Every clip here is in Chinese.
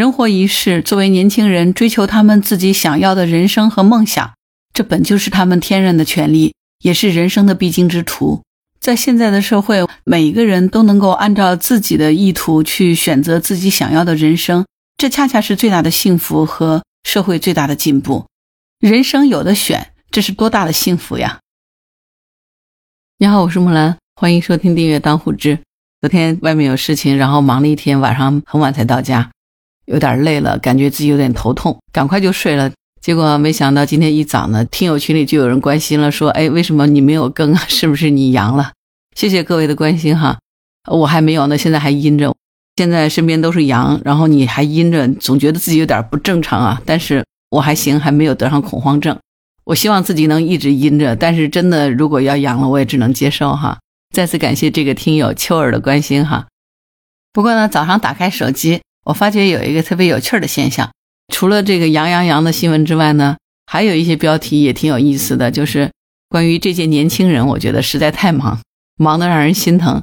人活一世，作为年轻人，追求他们自己想要的人生和梦想，这本就是他们天然的权利，也是人生的必经之途。在现在的社会，每一个人都能够按照自己的意图去选择自己想要的人生，这恰恰是最大的幸福和社会最大的进步。人生有的选，这是多大的幸福呀！你好，我是木兰，欢迎收听订阅《当户知》。昨天外面有事情，然后忙了一天，晚上很晚才到家，有点累了，感觉自己有点头痛，赶快就睡了。结果没想到今天一早呢，听友群里就有人关心了，说：“哎，为什么你没有更啊？是不是你阳了？”谢谢各位的关心哈，我还没有呢，现在还阴着。现在身边都是阳，然后你还阴着，总觉得自己有点不正常啊。但是我还行，还没有得上恐慌症。我希望自己能一直阴着，但是真的如果要阳了，我也只能接受哈。再次感谢这个听友秋儿的关心哈。不过呢，早上打开手机，我发觉有一个特别有趣的现象。除了这个杨洋洋的新闻之外呢，还有一些标题也挺有意思的，就是关于这届年轻人，我觉得实在太忙，忙得让人心疼。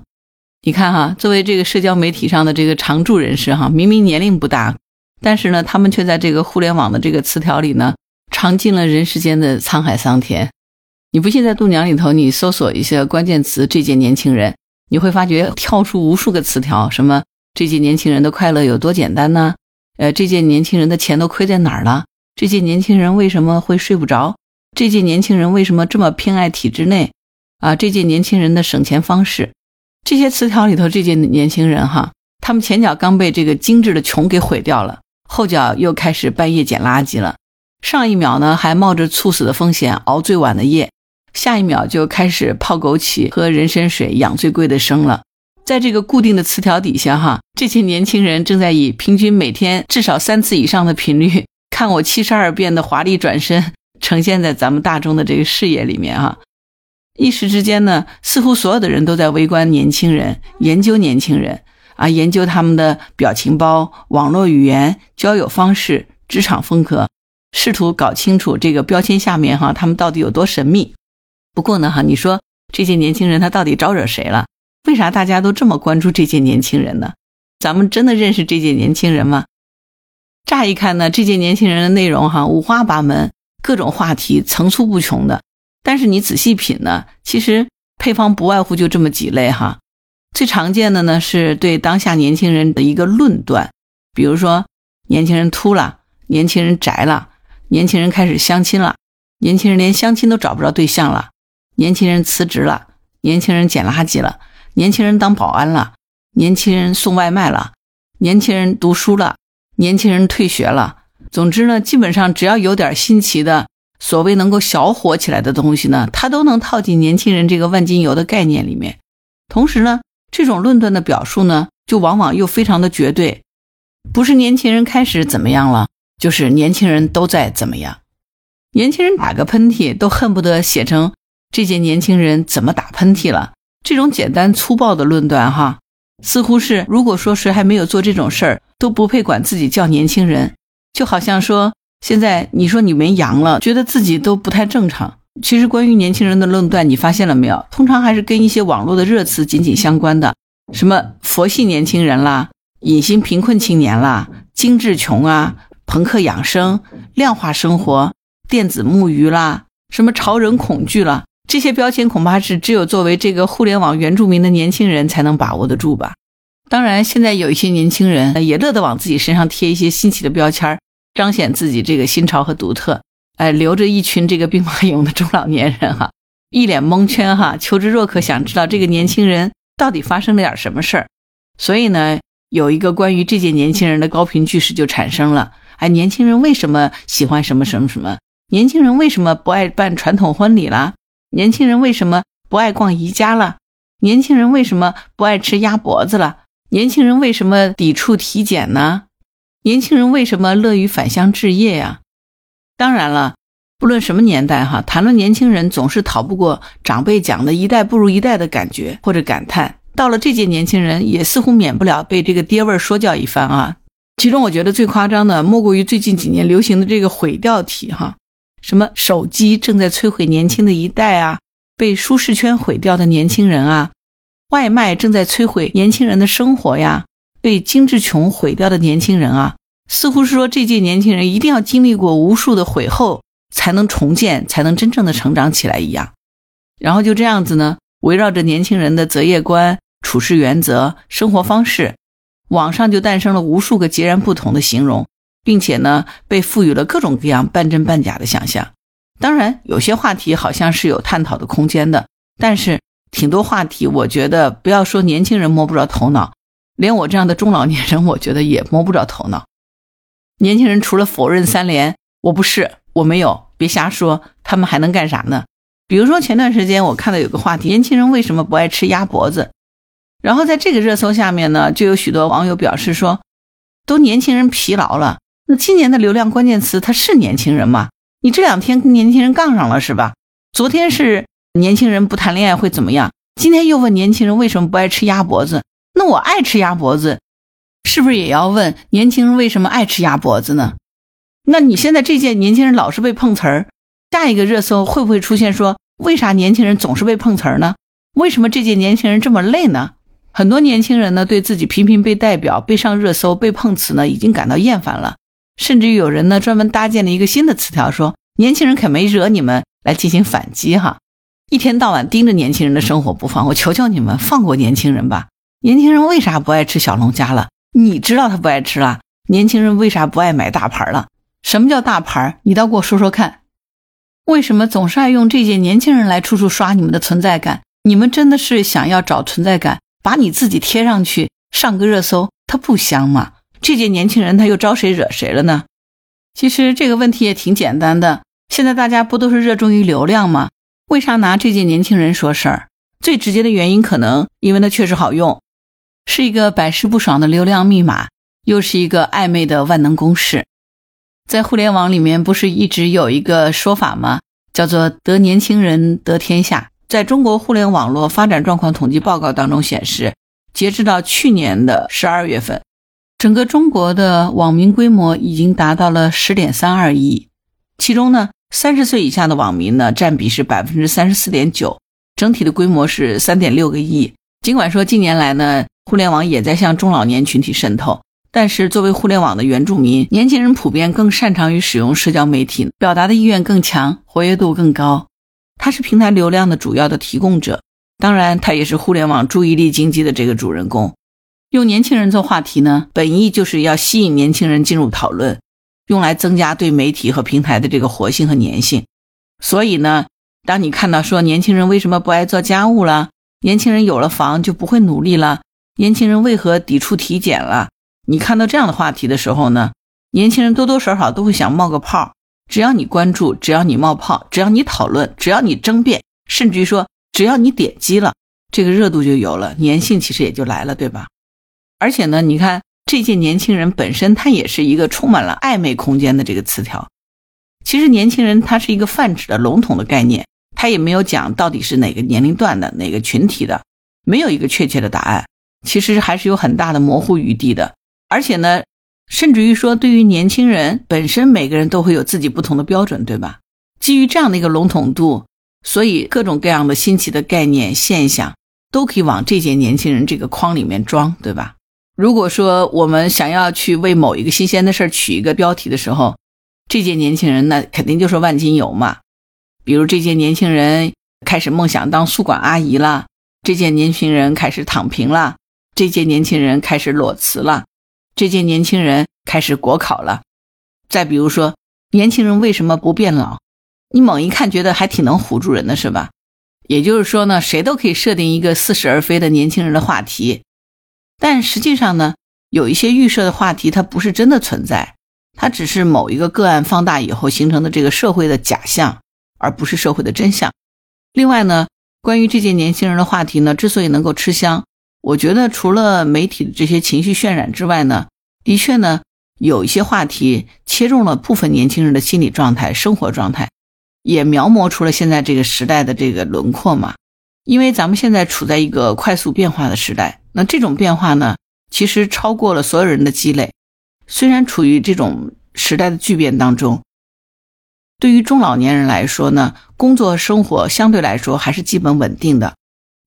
你看哈，作为这个社交媒体上的这个常驻人士哈，明明年龄不大，但是呢，他们却在这个互联网的这个词条里呢，尝尽了人世间的沧海桑田。你不信，在度娘里头，你搜索一些关键词“这届年轻人”，你会发觉跳出无数个词条，什么这届年轻人的快乐有多简单呢？呃，这届年轻人的钱都亏在哪儿了？这届年轻人为什么会睡不着？这届年轻人为什么这么偏爱体制内？啊，这届年轻人的省钱方式，这些词条里头，这届年轻人哈，他们前脚刚被这个精致的穷给毁掉了，后脚又开始半夜捡垃圾了，上一秒呢还冒着猝死的风险熬最晚的夜，下一秒就开始泡枸杞、喝人参水、养最贵的生了。在这个固定的词条底下，哈，这些年轻人正在以平均每天至少三次以上的频率看我七十二变的华丽转身，呈现在咱们大众的这个视野里面，哈。一时之间呢，似乎所有的人都在围观年轻人，研究年轻人啊，研究他们的表情包、网络语言、交友方式、职场风格，试图搞清楚这个标签下面哈他们到底有多神秘。不过呢，哈，你说这些年轻人他到底招惹谁了？为啥大家都这么关注这届年轻人呢？咱们真的认识这届年轻人吗？乍一看呢，这届年轻人的内容哈五花八门，各种话题层出不穷的。但是你仔细品呢，其实配方不外乎就这么几类哈。最常见的呢是对当下年轻人的一个论断，比如说年轻人秃了，年轻人宅了，年轻人开始相亲了，年轻人连相亲都找不着对象了，年轻人辞职了，年轻人捡垃圾了。年轻人当保安了，年轻人送外卖了，年轻人读书了，年轻人退学了。总之呢，基本上只要有点新奇的，所谓能够小火起来的东西呢，它都能套进年轻人这个万金油的概念里面。同时呢，这种论断的表述呢，就往往又非常的绝对，不是年轻人开始怎么样了，就是年轻人都在怎么样。年轻人打个喷嚏都恨不得写成这届年轻人怎么打喷嚏了。这种简单粗暴的论断，哈，似乎是如果说谁还没有做这种事儿，都不配管自己叫年轻人，就好像说现在你说你没阳了，觉得自己都不太正常。其实关于年轻人的论断，你发现了没有？通常还是跟一些网络的热词紧紧相关的，什么佛系年轻人啦，隐形贫困青年啦，精致穷啊，朋克养生，量化生活，电子木鱼啦，什么潮人恐惧了。这些标签恐怕是只有作为这个互联网原住民的年轻人才能把握得住吧。当然，现在有一些年轻人也乐得往自己身上贴一些新奇的标签，彰显自己这个新潮和独特。哎，留着一群这个兵马俑的中老年人哈，一脸蒙圈哈，求知若渴，想知道这个年轻人到底发生了点什么事儿。所以呢，有一个关于这届年轻人的高频句式就产生了。哎，年轻人为什么喜欢什么什么什么？年轻人为什么不爱办传统婚礼啦？年轻人为什么不爱逛宜家了？年轻人为什么不爱吃鸭脖子了？年轻人为什么抵触体检呢？年轻人为什么乐于返乡置业呀？当然了，不论什么年代哈，谈论年轻人总是逃不过长辈讲的一代不如一代的感觉或者感叹。到了这届年轻人，也似乎免不了被这个爹味儿说教一番啊。其中我觉得最夸张的，莫过于最近几年流行的这个毁掉体哈。什么手机正在摧毁年轻的一代啊？被舒适圈毁掉的年轻人啊？外卖正在摧毁年轻人的生活呀？被精致穷毁掉的年轻人啊？似乎是说这届年轻人一定要经历过无数的毁后，才能重建，才能真正的成长起来一样。然后就这样子呢，围绕着年轻人的择业观、处事原则、生活方式，网上就诞生了无数个截然不同的形容，并且呢，被赋予了各种各样半真半假的想象。当然，有些话题好像是有探讨的空间的，但是挺多话题，我觉得不要说年轻人摸不着头脑，连我这样的中老年人，我觉得也摸不着头脑。年轻人除了否认三连，我不是，我没有，别瞎说，他们还能干啥呢？比如说前段时间我看到有个话题，年轻人为什么不爱吃鸭脖子？然后在这个热搜下面呢，就有许多网友表示说，都年轻人疲劳了。那今年的流量关键词，他是年轻人吗？你这两天跟年轻人杠上了是吧？昨天是年轻人不谈恋爱会怎么样？今天又问年轻人为什么不爱吃鸭脖子？那我爱吃鸭脖子，是不是也要问年轻人为什么爱吃鸭脖子呢？那你现在这届年轻人老是被碰瓷儿，下一个热搜会不会出现说为啥年轻人总是被碰瓷儿呢？为什么这届年轻人这么累呢？很多年轻人呢对自己频频被代表、被上热搜、被碰瓷呢已经感到厌烦了。甚至于有人呢专门搭建了一个新的词条，说年轻人可没惹你们来进行反击哈，一天到晚盯着年轻人的生活不放，我求求你们放过年轻人吧。年轻人为啥不爱吃小龙虾了？你知道他不爱吃了。年轻人为啥不爱买大牌了？什么叫大牌？你倒给我说说看。为什么总是爱用这些年轻人来处处刷你们的存在感？你们真的是想要找存在感，把你自己贴上去上个热搜，它不香吗？这届年轻人他又招谁惹谁了呢？其实这个问题也挺简单的。现在大家不都是热衷于流量吗？为啥拿这届年轻人说事儿？最直接的原因可能因为它确实好用，是一个百试不爽的流量密码，又是一个暧昧的万能公式。在互联网里面，不是一直有一个说法吗？叫做“得年轻人得天下”。在中国互联网络发展状况统计报告当中显示，截止到去年的十二月份。整个中国的网民规模已经达到了十点三二亿，其中呢，三十岁以下的网民呢占比是百分之三十四点九，整体的规模是三点六个亿。尽管说近年来呢，互联网也在向中老年群体渗透，但是作为互联网的原住民，年轻人普遍更擅长于使用社交媒体，表达的意愿更强，活跃度更高。它是平台流量的主要的提供者，当然，它也是互联网注意力经济的这个主人公。用年轻人做话题呢，本意就是要吸引年轻人进入讨论，用来增加对媒体和平台的这个活性和粘性。所以呢，当你看到说年轻人为什么不爱做家务了，年轻人有了房就不会努力了，年轻人为何抵触体检了？你看到这样的话题的时候呢，年轻人多多少少都会想冒个泡。只要你关注，只要你冒泡，只要你讨论，只要你争辩，甚至于说只要你点击了，这个热度就有了，粘性其实也就来了，对吧？而且呢，你看这届年轻人本身，他也是一个充满了暧昧空间的这个词条。其实年轻人他是一个泛指的笼统的概念，他也没有讲到底是哪个年龄段的哪个群体的，没有一个确切的答案。其实还是有很大的模糊余地的。而且呢，甚至于说对于年轻人本身，每个人都会有自己不同的标准，对吧？基于这样的一个笼统度，所以各种各样的新奇的概念现象都可以往这届年轻人这个框里面装，对吧？如果说我们想要去为某一个新鲜的事儿取一个标题的时候，这届年轻人那肯定就是万金油嘛。比如这届年轻人开始梦想当宿管阿姨了，这届年轻人开始躺平了，这届年轻人开始裸辞了，这届年轻人开始国考了。再比如说，年轻人为什么不变老？你猛一看觉得还挺能唬住人的是吧？也就是说呢，谁都可以设定一个似是而非的年轻人的话题。但实际上呢，有一些预设的话题，它不是真的存在，它只是某一个个案放大以后形成的这个社会的假象，而不是社会的真相。另外呢，关于这届年轻人的话题呢，之所以能够吃香，我觉得除了媒体的这些情绪渲染之外呢，的确呢，有一些话题切中了部分年轻人的心理状态、生活状态，也描摹出了现在这个时代的这个轮廓嘛。因为咱们现在处在一个快速变化的时代。那这种变化呢，其实超过了所有人的积累。虽然处于这种时代的巨变当中，对于中老年人来说呢，工作生活相对来说还是基本稳定的。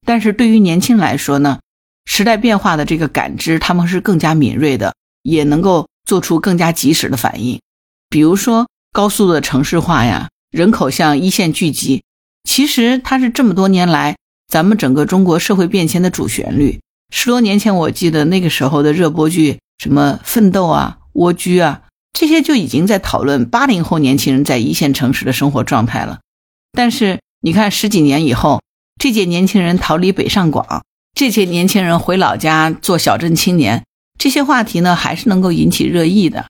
但是对于年轻人来说呢，时代变化的这个感知，他们是更加敏锐的，也能够做出更加及时的反应。比如说高速的城市化呀，人口向一线聚集，其实它是这么多年来咱们整个中国社会变迁的主旋律。十多年前，我记得那个时候的热播剧，什么《奋斗》啊、《蜗居》啊，这些就已经在讨论八零后年轻人在一线城市的生活状态了。但是你看，十几年以后，这届年轻人逃离北上广，这届年轻人回老家做小镇青年，这些话题呢，还是能够引起热议的。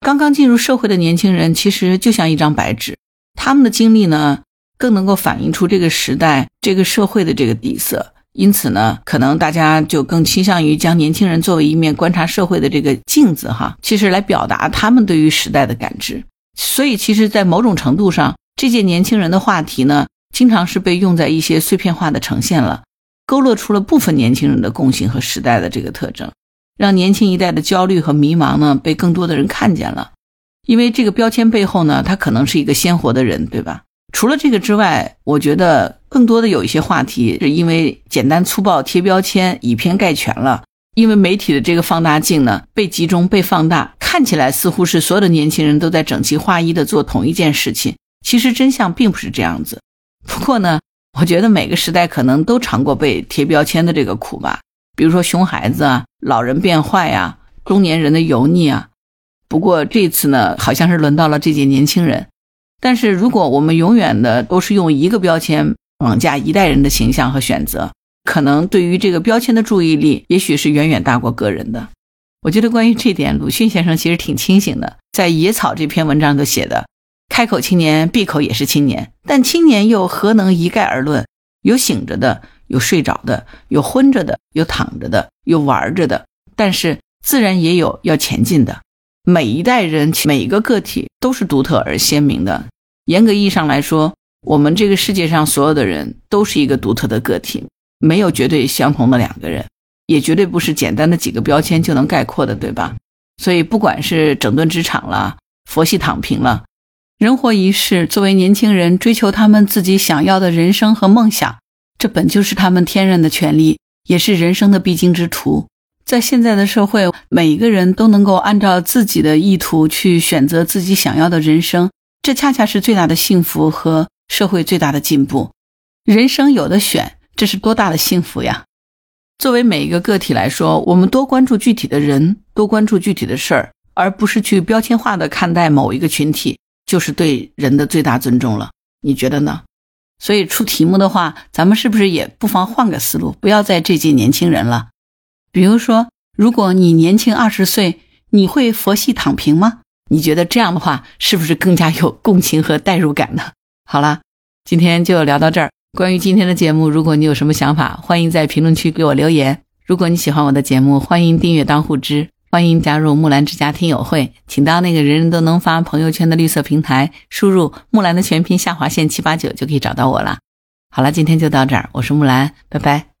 刚刚进入社会的年轻人，其实就像一张白纸，他们的经历呢，更能够反映出这个时代、这个社会的这个底色。因此呢，可能大家就更倾向于将年轻人作为一面观察社会的这个镜子，哈，其实来表达他们对于时代的感知。所以，其实，在某种程度上，这届年轻人的话题呢，经常是被用在一些碎片化的呈现了，勾勒出了部分年轻人的共性和时代的这个特征。让年轻一代的焦虑和迷茫呢，被更多的人看见了，因为这个标签背后呢，他可能是一个鲜活的人，对吧？除了这个之外，我觉得更多的有一些话题是因为简单粗暴贴标签，以偏概全了。因为媒体的这个放大镜呢，被集中、被放大，看起来似乎是所有的年轻人都在整齐划一的做同一件事情，其实真相并不是这样子。不过呢，我觉得每个时代可能都尝过被贴标签的这个苦吧。比如说熊孩子啊，老人变坏啊，中年人的油腻啊。不过这次呢，好像是轮到了这届年轻人。但是如果我们永远的都是用一个标签绑架一代人的形象和选择，可能对于这个标签的注意力，也许是远远大过个人的。我觉得关于这点，鲁迅先生其实挺清醒的，在《野草》这篇文章都写的：“开口青年，闭口也是青年，但青年又何能一概而论？有醒着的。”有睡着的，有昏着的，有躺着的，有玩着的，但是自然也有要前进的。每一代人，每一个个体都是独特而鲜明的。严格意义上来说，我们这个世界上所有的人都是一个独特的个体，没有绝对相同的两个人，也绝对不是简单的几个标签就能概括的，对吧？所以，不管是整顿职场了，佛系躺平了，人活一世，作为年轻人，追求他们自己想要的人生和梦想。这本就是他们天然的权利，也是人生的必经之途。在现在的社会，每一个人都能够按照自己的意图去选择自己想要的人生，这恰恰是最大的幸福和社会最大的进步。人生有的选，这是多大的幸福呀！作为每一个个体来说，我们多关注具体的人，多关注具体的事儿，而不是去标签化的看待某一个群体，就是对人的最大尊重了。你觉得呢？所以出题目的话，咱们是不是也不妨换个思路，不要再这届年轻人了？比如说，如果你年轻二十岁，你会佛系躺平吗？你觉得这样的话，是不是更加有共情和代入感呢？好了，今天就聊到这儿。关于今天的节目，如果你有什么想法，欢迎在评论区给我留言。如果你喜欢我的节目，欢迎订阅当护知。欢迎加入木兰之家听友会，请到那个人人都能发朋友圈的绿色平台，输入木兰的全拼下划线七八九就可以找到我了。好了，今天就到这儿，我是木兰，拜拜。